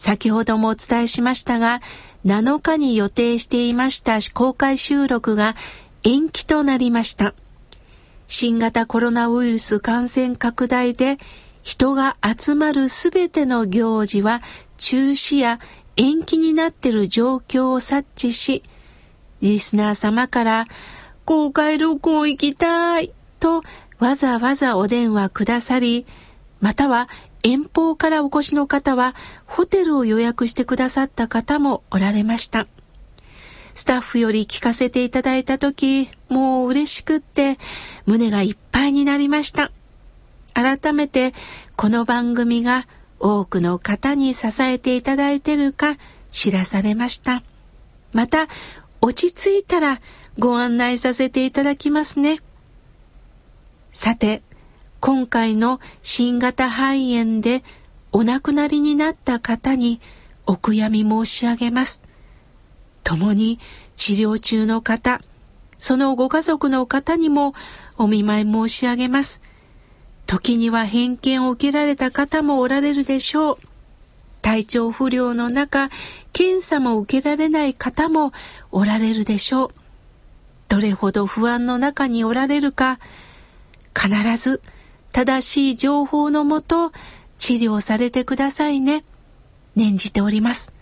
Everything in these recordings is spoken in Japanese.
先ほどもお伝えしましたが、7日に予定していました公開収録が延期となりました。新型コロナウイルス感染拡大で人が集まるすべての行事は中止や延期になっている状況を察知し、リスナー様から公開録音行きたいとわざわざお電話くださり、または遠方からお越しの方はホテルを予約してくださった方もおられました。スタッフより聞かせていただいたとき、もう嬉しくって胸がいっぱいになりました。改めてこの番組が多くの方に支えていただいてるか知らされました。また、落ち着いたらご案内させていただきますね。さて、今回の新型肺炎でお亡くなりになった方にお悔やみ申し上げます。共に治療中の方、そのご家族の方にもお見舞い申し上げます。時には偏見を受けられた方もおられるでしょう。体調不良の中、検査も受けられない方もおられるでしょう。どれほど不安の中におられるか、必ず正しい情報のもと治療されてくださいね。念じております。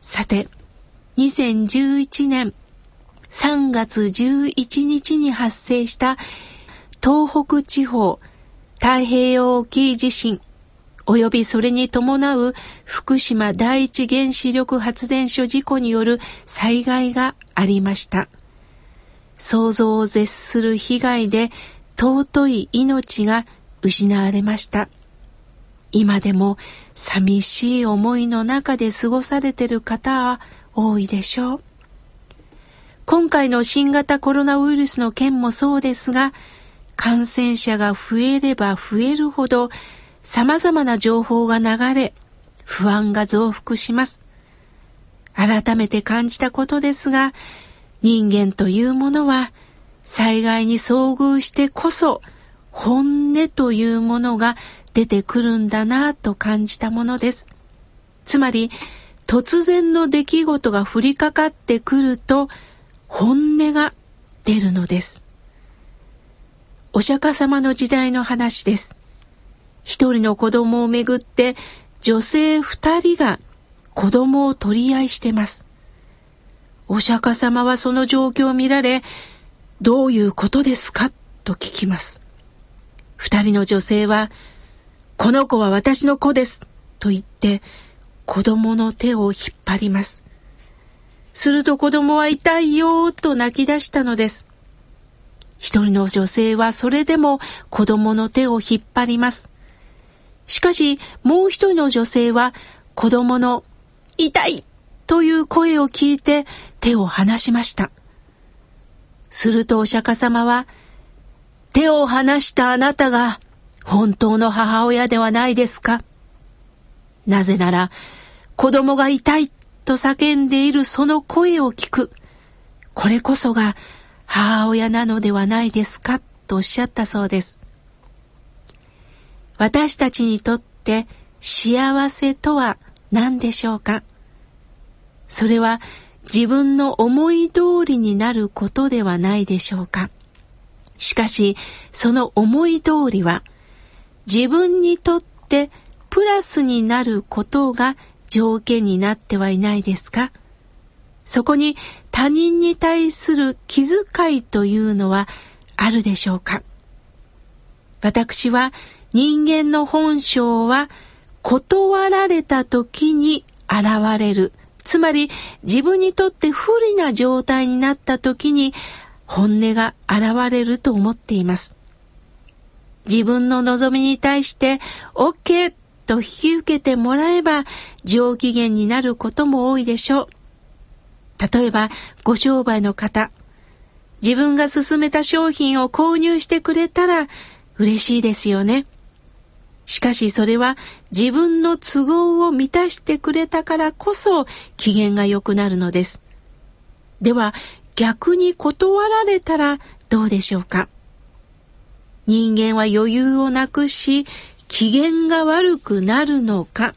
さて、2011年3月11日に発生した東北地方太平洋沖地震及びそれに伴う福島第一原子力発電所事故による災害がありました。想像を絶する被害で尊い命が失われました。今でも寂しい思いの中で過ごされている方は多いでしょう。今回の新型コロナウイルスの件もそうですが、感染者が増えれば増えるほど様々な情報が流れ、不安が増幅します。改めて感じたことですが、人間というものは災害に遭遇してこそ本音というものが出てくるんだなと感じたものです。つまり突然の出来事が降りかかってくると本音が出るのです。お釈迦様の時代の話です。一人の子供をめぐって女性二人が子供を取り合いしてます。お釈迦様はその状況を見られ、どういうことですか？と聞きます。二人の女性は、この子は私の子ですと言って子供の手を引っ張ります。すると子供は痛いよと泣き出したのです。一人の女性はそれでも子供の手を引っ張ります。しかしもう一人の女性は子供の痛いという声を聞いて手を離しました。するとお釈迦様は、手を離したあなたが本当の母親ではないですか？なぜなら子供が痛いと叫んでいるその声を聞く。これこそが母親なのではないですか？とおっしゃったそうです。私たちにとって幸せとは何でしょうか？それは自分の思い通りになることではないでしょうか。しかしその思い通りは自分にとってプラスになることが条件になってはいないですか。そこに他人に対する気遣いというのはあるでしょうか。私は人間の本性は断られた時に現れる。つまり自分にとって不利な状態になった時に本音が現れると思っています。自分の望みに対して OK と引き受けてもらえば上機嫌になることも多いでしょう。例えば、ご商売の方、自分が勧めた商品を購入してくれたら嬉しいですよね。しかしそれは自分の都合を満たしてくれたからこそ機嫌が良くなるのです。では逆に断られたらどうでしょうか？人間は余裕をなくし機嫌が悪くなるのか？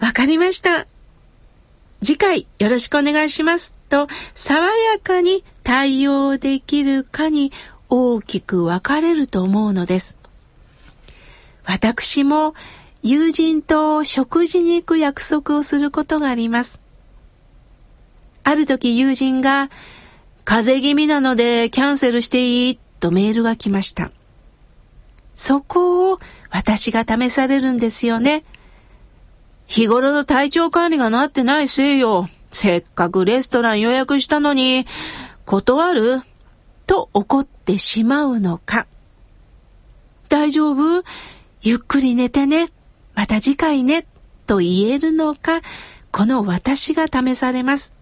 わかりました。次回よろしくお願いしますと爽やかに対応できるかに大きく分かれると思うのです。私も友人と食事に行く約束をすることがあります。ある時友人が風邪気味なのでキャンセルしていい？とメールが来ました。そこを私が試されるんですよね。日頃の体調管理がなってないせいよ。せっかくレストラン予約したのに、断る？と怒ってしまうのか。大丈夫？ゆっくり寝てね。また次回ね。と言えるのか、この私が試されます。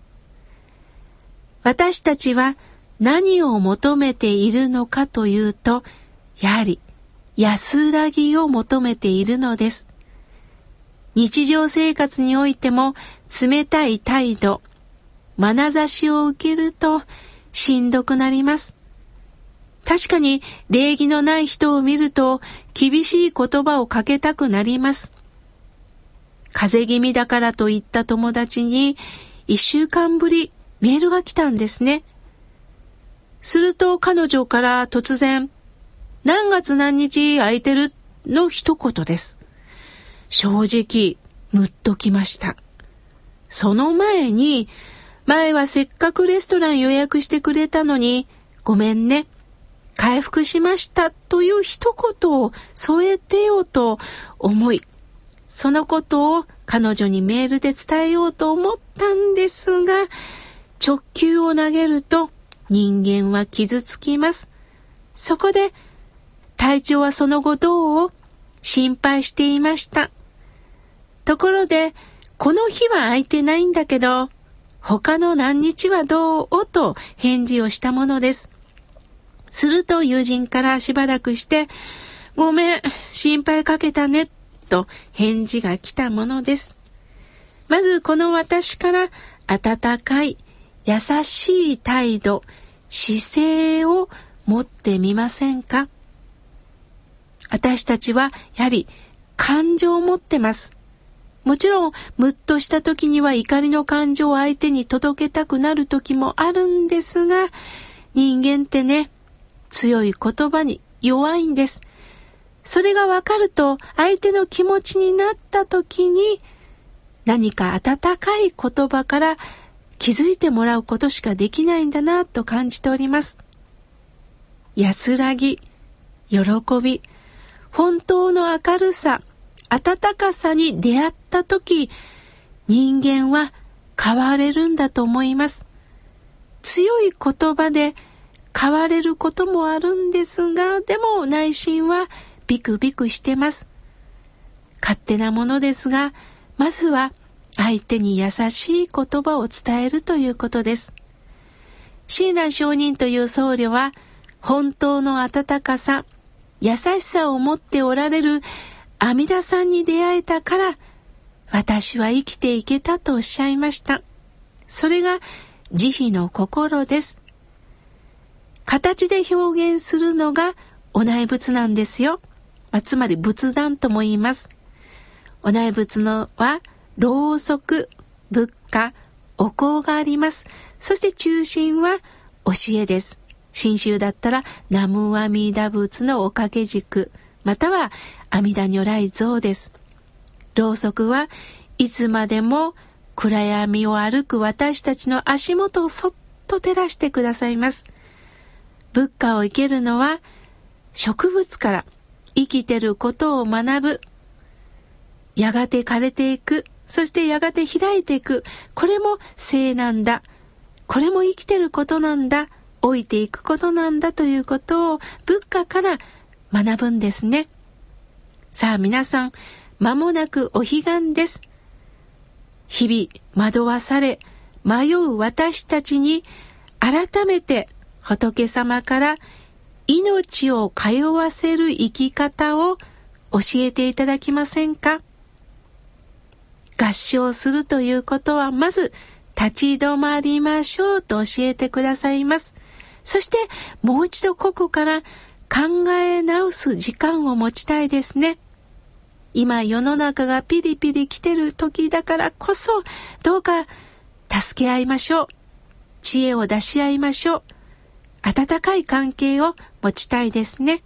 私たちは何を求めているのかというと、やはり安らぎを求めているのです。日常生活においても冷たい態度、眼差しを受けるとしんどくなります。確かに礼儀のない人を見ると厳しい言葉をかけたくなります。風邪気味だからと言った友達に一週間ぶりメールが来たんですね。すると彼女から突然、何月何日空いてるの一言です。正直、むっときました。その前に、前はせっかくレストラン予約してくれたのに、ごめんね。回復しましたという一言を添えてようと思い、そのことを彼女にメールで伝えようと思ったんですが、直球を投げると人間は傷つきます。そこで、体調はその後どう心配していました。ところで、この日は空いてないんだけど、他の何日はどう？と返事をしたものです。すると友人からしばらくして、ごめん、心配かけたね、と返事が来たものです。まずこの私から温かい、優しい態度、姿勢を持ってみませんか？私たちはやはり感情を持ってます。もちろん、むっとした時には怒りの感情を相手に届けたくなる時もあるんですが、人間ってね、強い言葉に弱いんです。それがわかると、相手の気持ちになった時に、何か温かい言葉から気づいてもらうことしかできないんだなと感じております。安らぎ、喜び、本当の明るさ、温かさに出会った時、人間は変われるんだと思います。強い言葉で変われることもあるんですが、でも内心はビクビクしてます。勝手なものですが、まずは相手に優しい言葉を伝えるということです。親鸞上人という僧侶は、本当の温かさ、優しさを持っておられる阿弥陀さんに出会えたから、私は生きていけたとおっしゃいました。それが慈悲の心です。形で表現するのがお内仏なんですよ。まあ、つまり仏壇とも言います。お内仏のは、ろうそく、仏家、お香があります。そして中心は教えです。新宗だったら、南無阿弥陀仏のおかげ軸。または阿弥陀如来像です。ろうそくはいつまでも暗闇を歩く私たちの足元をそっと照らしてくださいます。仏家を生けるのは植物から生きてることを学ぶ。やがて枯れていく。そしてやがて開いていく。これも生なんだ。これも生きてることなんだ。老いていくことなんだということを仏家から学ぶんですね。さあ皆さん、間もなくお彼岸です。日々惑わされ、迷う私たちに改めて仏様から命を通わせる生き方を教えていただきませんか？合唱するということはまず立ち止まりましょうと教えてくださいます。そしてもう一度ここから考え直す時間を持ちたいですね。今世の中がピリピリ来てる時だからこそどうか助け合いましょう。知恵を出し合いましょう。温かい関係を持ちたいですね。